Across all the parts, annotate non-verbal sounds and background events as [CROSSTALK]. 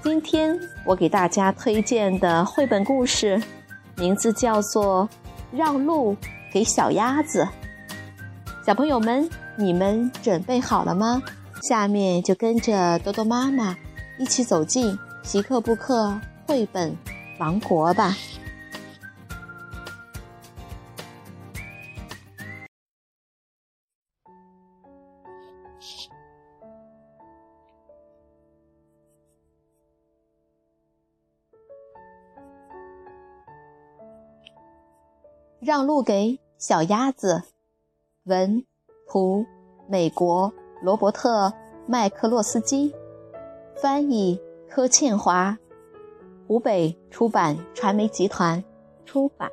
今天我给大家推荐的绘本故事，名字叫做《让路给小鸭子》。小朋友们，你们准备好了吗？下面就跟着多多妈妈一起走进皮克布克绘本王国吧。让路给小鸭子，文图美国罗伯特麦克洛斯基，翻译柯倩华，湖北出版传媒集团出版。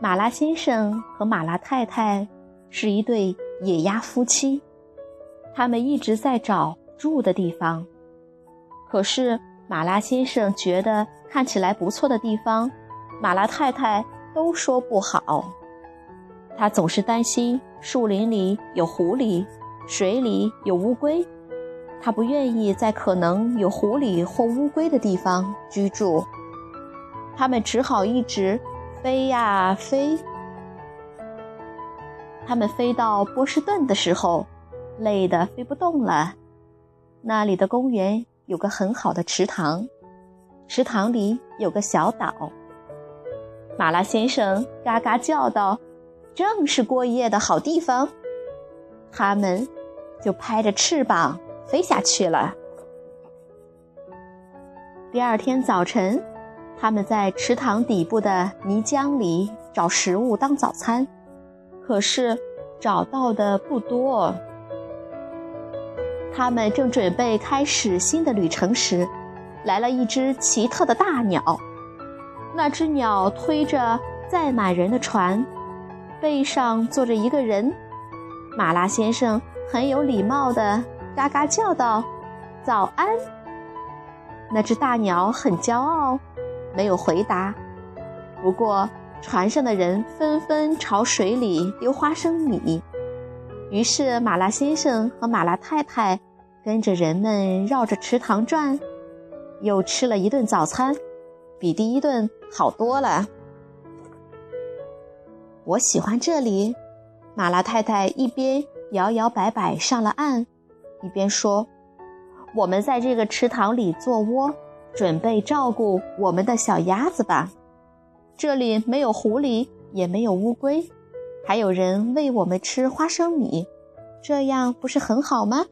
马拉先生和马拉太太是一对野鸭夫妻。他们一直在找住的地方，可是马拉先生觉得看起来不错的地方，马拉太太都说不好。他总是担心树林里有狐狸，水里有乌龟，他不愿意在可能有狐狸或乌龟的地方居住。他们只好一直飞呀飞。他们飞到波士顿的时候。累得飞不动了。那里的公园有个很好的池塘，池塘里有个小岛。马拉先生嘎嘎叫道：“正是过夜的好地方。”他们就拍着翅膀飞下去了。第二天早晨，他们在池塘底部的泥浆里找食物当早餐，可是找到的不多。他们正准备开始新的旅程时，来了一只奇特的大鸟。那只鸟推着载满人的船，背上坐着一个人。马拉先生很有礼貌地嘎嘎叫道：“早安！” [LAUGHS] 那只大鸟很骄傲，没有回答。不过，船上的人纷纷朝水里丢花生米。于是，马拉先生和马拉太太跟着人们绕着池塘转，又吃了一顿早餐，比第一顿好多了。我喜欢这里，马拉太太一边摇摇摆摆上了岸，一边说：“我们在这个池塘里做窝，准备照顾我们的小鸭子吧。这里没有狐狸，也没有乌龟。”还有人喂我们吃花生米，这样不是很好吗？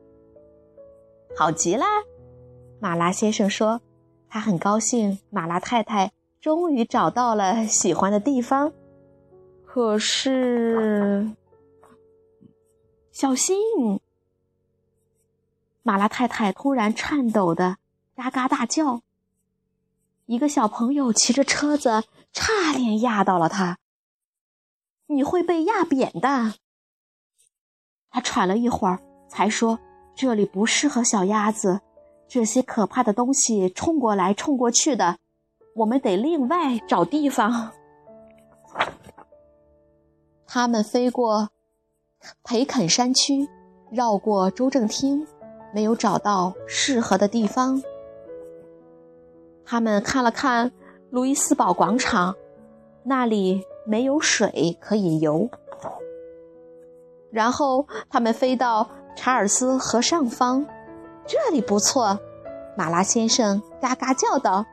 好极了，马拉先生说，他很高兴马拉太太终于找到了喜欢的地方。可是，小心！马拉太太突然颤抖的嘎嘎大叫，一个小朋友骑着车子，差点压到了他。你会被压扁的。他喘了一会儿，才说：“这里不适合小鸭子，这些可怕的东西冲过来冲过去的，我们得另外找地方。”他们飞过培肯山区，绕过州政厅，没有找到适合的地方。他们看了看路易斯堡广场，那里。没有水可以游，然后他们飞到查尔斯河上方，这里不错。马拉先生嘎嘎叫道：“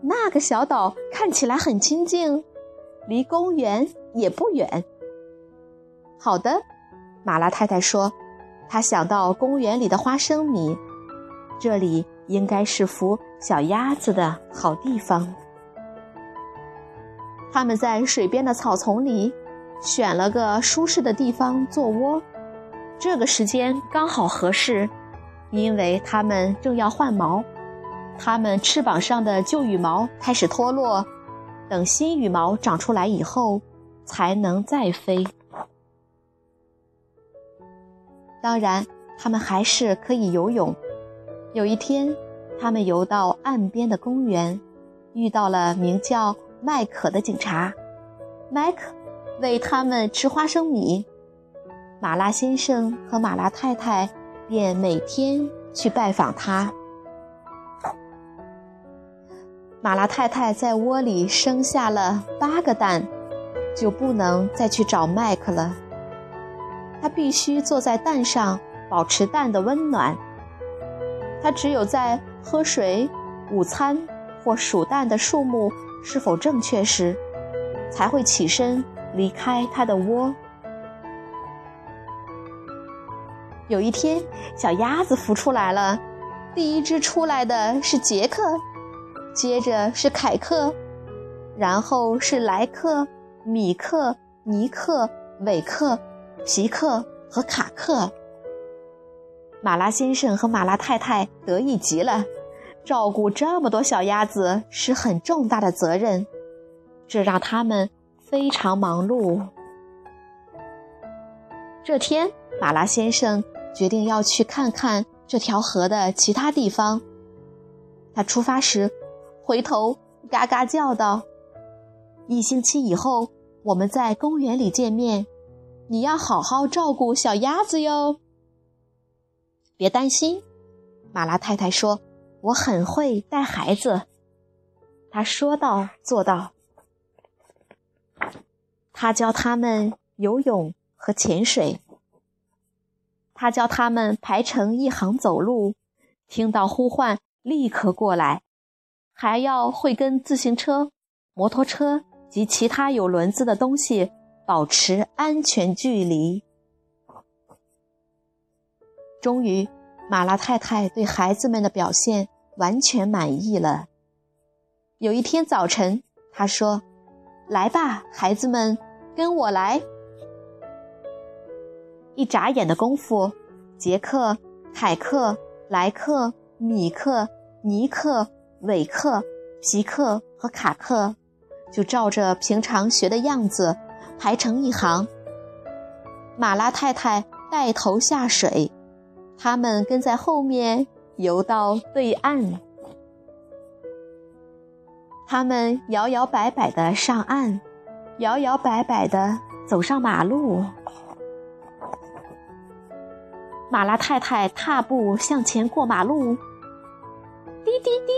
那个小岛看起来很清静，离公园也不远。”好的，马拉太太说：“她想到公园里的花生米，这里应该是孵小鸭子的好地方。”他们在水边的草丛里选了个舒适的地方做窝，这个时间刚好合适，因为它们正要换毛，它们翅膀上的旧羽毛开始脱落，等新羽毛长出来以后，才能再飞。当然，它们还是可以游泳。有一天，他们游到岸边的公园，遇到了名叫麦克的警察。麦克喂他们吃花生米。马拉先生和马拉太太便每天去拜访他。马拉太太在窝里生下了八个蛋，就不能再去找麦克了。他必须坐在蛋上，保持蛋的温暖。他只有在喝水、午餐或数蛋的数目是否正确时。才会起身离开他的窝。有一天，小鸭子孵出来了，第一只出来的是杰克，接着是凯克，然后是莱克、米克、尼克、韦克、皮克和卡克。马拉先生和马拉太太得意极了，照顾这么多小鸭子是很重大的责任。这让他们非常忙碌。这天，马拉先生决定要去看看这条河的其他地方。他出发时，回头嘎嘎叫道：“一星期以后，我们在公园里见面。你要好好照顾小鸭子哟。”别担心，马拉太太说：“我很会带孩子。”他说到做到。他教他们游泳和潜水。他教他们排成一行走路，听到呼唤立刻过来，还要会跟自行车、摩托车及其他有轮子的东西保持安全距离。终于，马拉太太对孩子们的表现完全满意了。有一天早晨，他说。来吧，孩子们，跟我来！一眨眼的功夫，杰克、凯克、莱克、米克、尼克、韦克、皮克和卡克就照着平常学的样子排成一行。马拉太太带头下水，他们跟在后面游到对岸。他们摇摇摆摆地上岸，摇摇摆摆地走上马路。马拉太太踏步向前过马路，滴滴滴，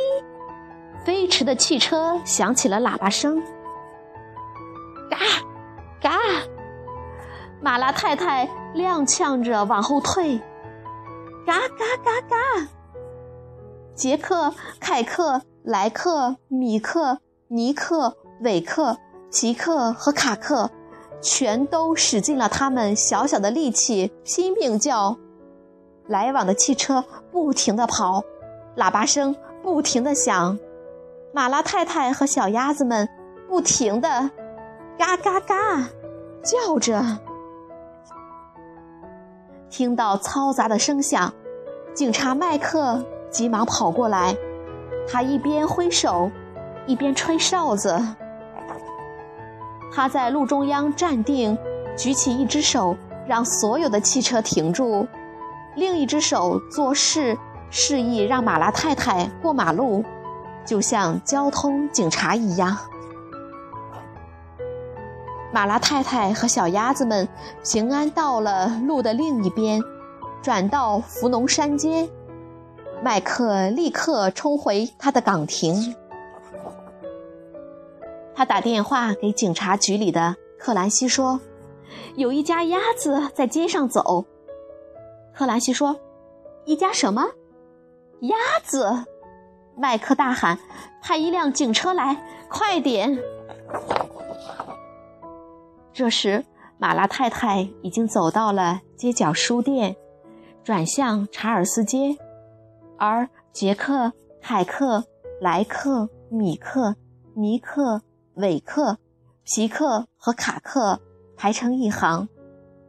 飞驰的汽车响起了喇叭声。嘎，嘎，马拉太太踉跄着往后退。嘎嘎嘎嘎，杰克、凯克。莱克、米克、尼克、韦克、奇克和卡克，全都使尽了他们小小的力气，拼命叫。来往的汽车不停地跑，喇叭声不停地响，马拉太太和小鸭子们不停地嘎嘎嘎叫着。听到嘈杂的声响，警察麦克急忙跑过来。他一边挥手，一边吹哨子。他在路中央站定，举起一只手，让所有的汽车停住；另一只手做事示意让马拉太太过马路，就像交通警察一样。马拉太太和小鸭子们平安到了路的另一边，转到福农山街。麦克立刻冲回他的岗亭。他打电话给警察局里的克兰西说：“有一家鸭子在街上走。”克兰西说：“一家什么？鸭子？”麦克大喊：“派一辆警车来，快点！”这时，马拉太太已经走到了街角书店，转向查尔斯街。而杰克、海克、莱克、米克、尼克、韦克、皮克和卡克排成一行，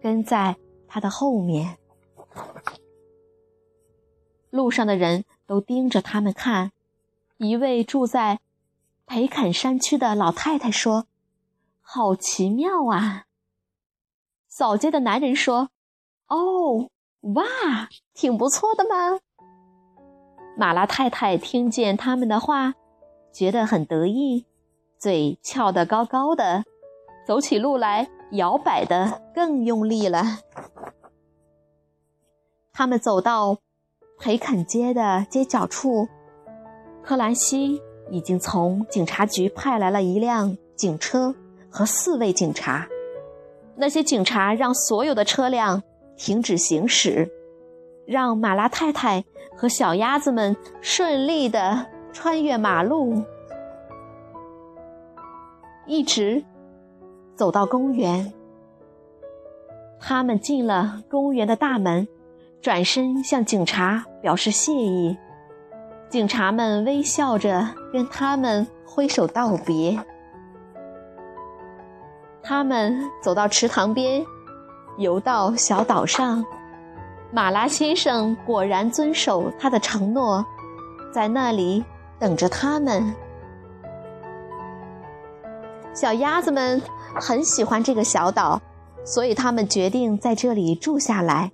跟在他的后面。路上的人都盯着他们看。一位住在培肯山区的老太太说：“好奇妙啊！”扫街的男人说：“哦，哇，挺不错的嘛。”马拉太太听见他们的话，觉得很得意，嘴翘得高高的，走起路来摇摆得更用力了。他们走到培肯街的街角处，克兰西已经从警察局派来了一辆警车和四位警察。那些警察让所有的车辆停止行驶，让马拉太太和小鸭子们顺利地穿越马路，一直走到公园。他们进了公园的大门，转身向警察表示谢意。警察们微笑着跟他们挥手道别。他们走到池塘边，游到小岛上。马拉先生果然遵守他的承诺，在那里等着他们。小鸭子们很喜欢这个小岛，所以他们决定在这里住下来。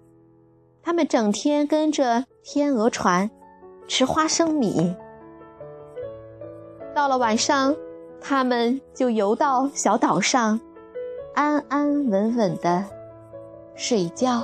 他们整天跟着天鹅船，吃花生米。到了晚上，他们就游到小岛上。安安稳稳的睡觉。